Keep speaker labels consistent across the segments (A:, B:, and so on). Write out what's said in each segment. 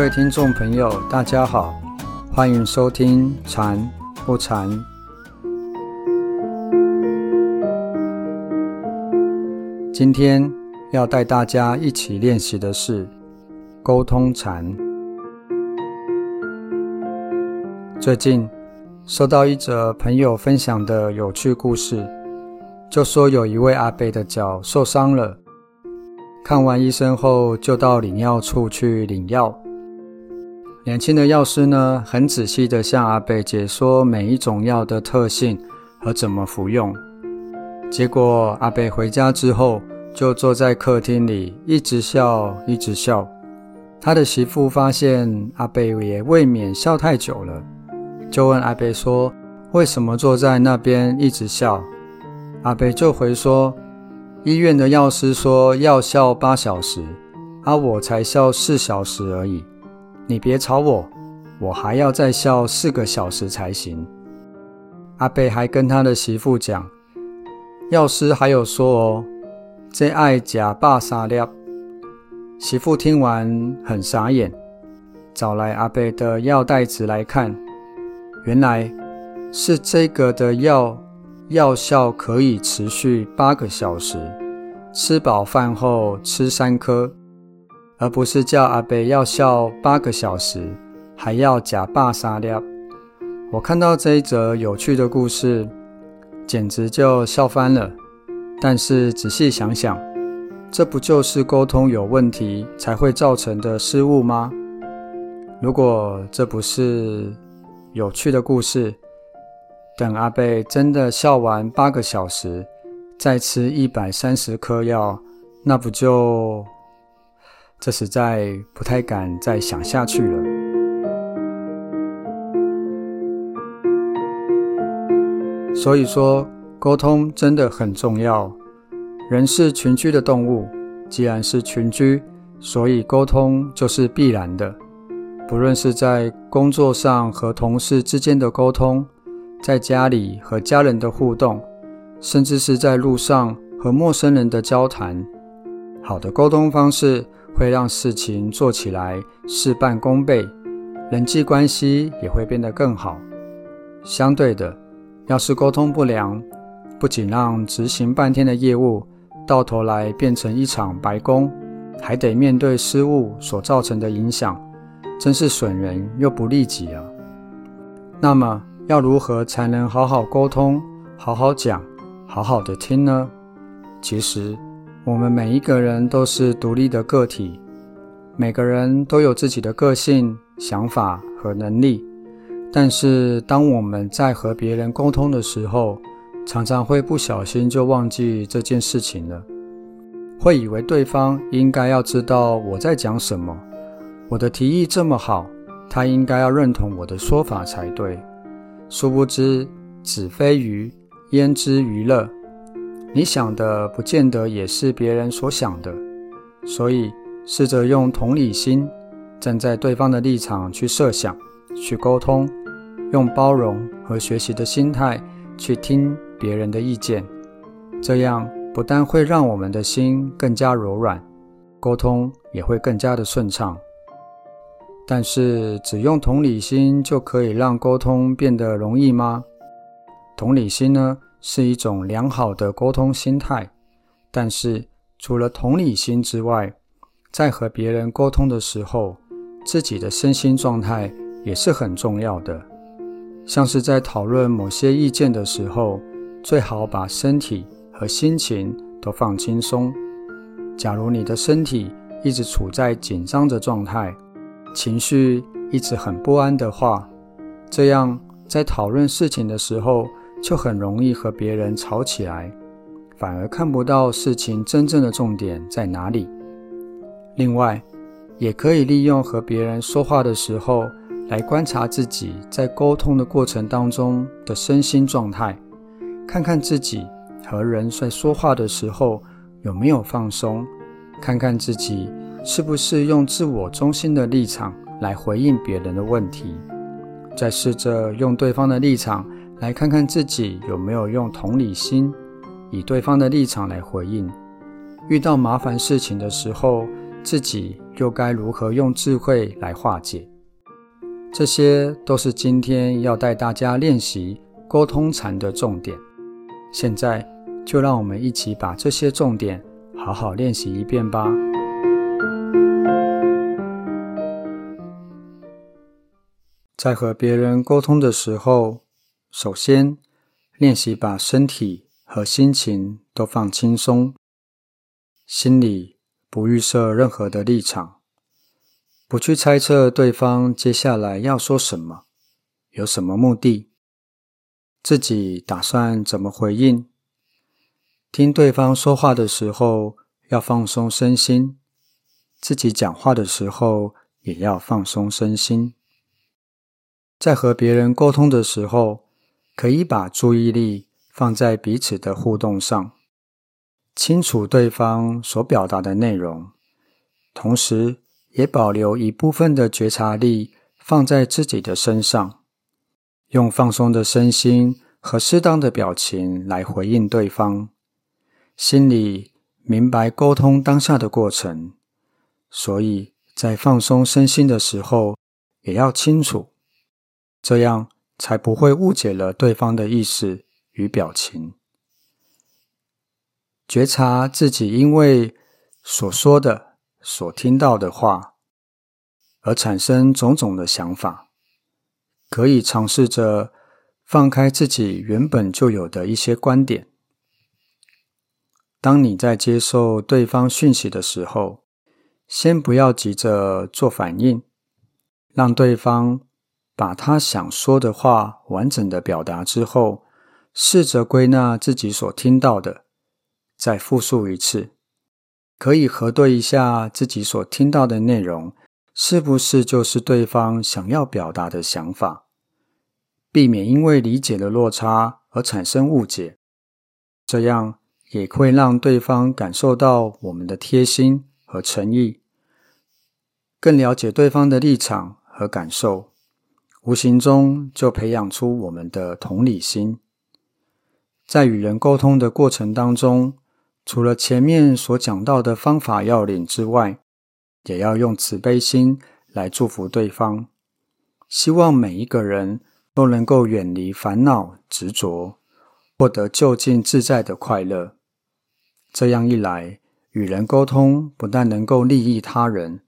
A: 各位听众朋友，大家好，欢迎收听《禅不禅》。今天要带大家一起练习的是沟通禅。最近收到一则朋友分享的有趣故事，就说有一位阿伯的脚受伤了，看完医生后就到领药处去领药。年轻的药师呢，很仔细地向阿贝解说每一种药的特性和怎么服用。结果阿贝回家之后，就坐在客厅里一直笑，一直笑。他的媳妇发现阿贝也未免笑太久了，就问阿贝说：“为什么坐在那边一直笑？”阿贝就回说：“医院的药师说要笑八小时，而我才笑四小时而已。”你别吵我，我还要再笑四个小时才行。阿贝还跟他的媳妇讲，药师还有说哦，这爱假霸沙粒。媳妇听完很傻眼，找来阿贝的药袋子来看，原来是这个的药药效可以持续八个小时，吃饱饭后吃三颗。而不是叫阿贝要笑八个小时，还要假扮沙粒。我看到这一则有趣的故事，简直就笑翻了。但是仔细想想，这不就是沟通有问题才会造成的失误吗？如果这不是有趣的故事，等阿贝真的笑完八个小时，再吃一百三十颗药，那不就……这实在不太敢再想下去了。所以说，沟通真的很重要。人是群居的动物，既然是群居，所以沟通就是必然的。不论是在工作上和同事之间的沟通，在家里和家人的互动，甚至是在路上和陌生人的交谈，好的沟通方式。会让事情做起来事半功倍，人际关系也会变得更好。相对的，要是沟通不良，不仅让执行半天的业务到头来变成一场白工，还得面对失误所造成的影响，真是损人又不利己啊！那么，要如何才能好好沟通、好好讲、好好的听呢？其实。我们每一个人都是独立的个体，每个人都有自己的个性、想法和能力。但是，当我们在和别人沟通的时候，常常会不小心就忘记这件事情了，会以为对方应该要知道我在讲什么，我的提议这么好，他应该要认同我的说法才对。殊不知，子非鱼，焉知鱼乐？你想的不见得也是别人所想的，所以试着用同理心，站在对方的立场去设想、去沟通，用包容和学习的心态去听别人的意见，这样不但会让我们的心更加柔软，沟通也会更加的顺畅。但是，只用同理心就可以让沟通变得容易吗？同理心呢？是一种良好的沟通心态，但是除了同理心之外，在和别人沟通的时候，自己的身心状态也是很重要的。像是在讨论某些意见的时候，最好把身体和心情都放轻松。假如你的身体一直处在紧张的状态，情绪一直很不安的话，这样在讨论事情的时候。就很容易和别人吵起来，反而看不到事情真正的重点在哪里。另外，也可以利用和别人说话的时候，来观察自己在沟通的过程当中的身心状态，看看自己和人在说话的时候有没有放松，看看自己是不是用自我中心的立场来回应别人的问题，再试着用对方的立场。来看看自己有没有用同理心，以对方的立场来回应。遇到麻烦事情的时候，自己又该如何用智慧来化解？这些都是今天要带大家练习沟通禅的重点。现在就让我们一起把这些重点好好练习一遍吧。在和别人沟通的时候，首先练习把身体和心情都放轻松，心里不预设任何的立场，不去猜测对方接下来要说什么，有什么目的，自己打算怎么回应。听对方说话的时候要放松身心，自己讲话的时候也要放松身心。在和别人沟通的时候，可以把注意力放在彼此的互动上，清楚对方所表达的内容，同时也保留一部分的觉察力放在自己的身上，用放松的身心和适当的表情来回应对方，心里明白沟通当下的过程，所以在放松身心的时候，也要清楚。这样才不会误解了对方的意思与表情，觉察自己因为所说的、所听到的话而产生种种的想法，可以尝试着放开自己原本就有的一些观点。当你在接受对方讯息的时候，先不要急着做反应，让对方。把他想说的话完整的表达之后，试着归纳自己所听到的，再复述一次，可以核对一下自己所听到的内容是不是就是对方想要表达的想法，避免因为理解的落差而产生误解。这样也会让对方感受到我们的贴心和诚意，更了解对方的立场和感受。无形中就培养出我们的同理心，在与人沟通的过程当中，除了前面所讲到的方法要领之外，也要用慈悲心来祝福对方，希望每一个人都能够远离烦恼执着，获得就近自在的快乐。这样一来，与人沟通不但能够利益他人，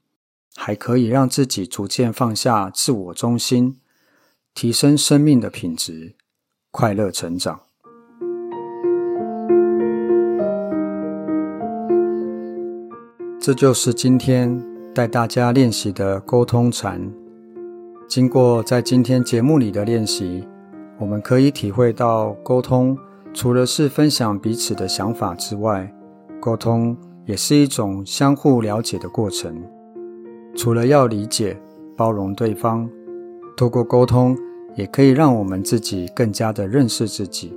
A: 还可以让自己逐渐放下自我中心。提升生命的品质，快乐成长。这就是今天带大家练习的沟通禅。经过在今天节目里的练习，我们可以体会到，沟通除了是分享彼此的想法之外，沟通也是一种相互了解的过程。除了要理解、包容对方。透过沟通，也可以让我们自己更加的认识自己。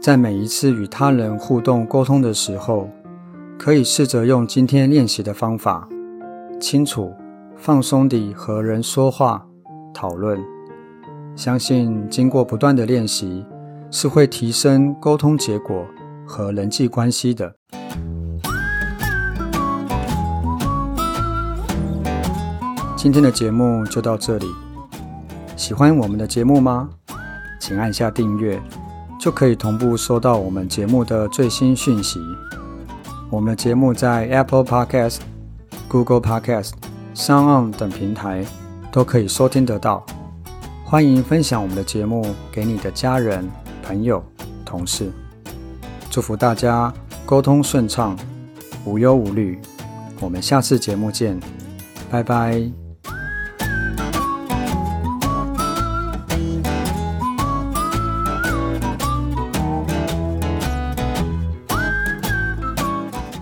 A: 在每一次与他人互动沟通的时候，可以试着用今天练习的方法，清楚、放松地和人说话、讨论。相信经过不断的练习，是会提升沟通结果和人际关系的。今天的节目就到这里。喜欢我们的节目吗？请按下订阅，就可以同步收到我们节目的最新讯息。我们的节目在 Apple Podcast、Google Podcast、Sound 等平台都可以收听得到。欢迎分享我们的节目给你的家人、朋友、同事。祝福大家沟通顺畅，无忧无虑。我们下次节目见，拜拜。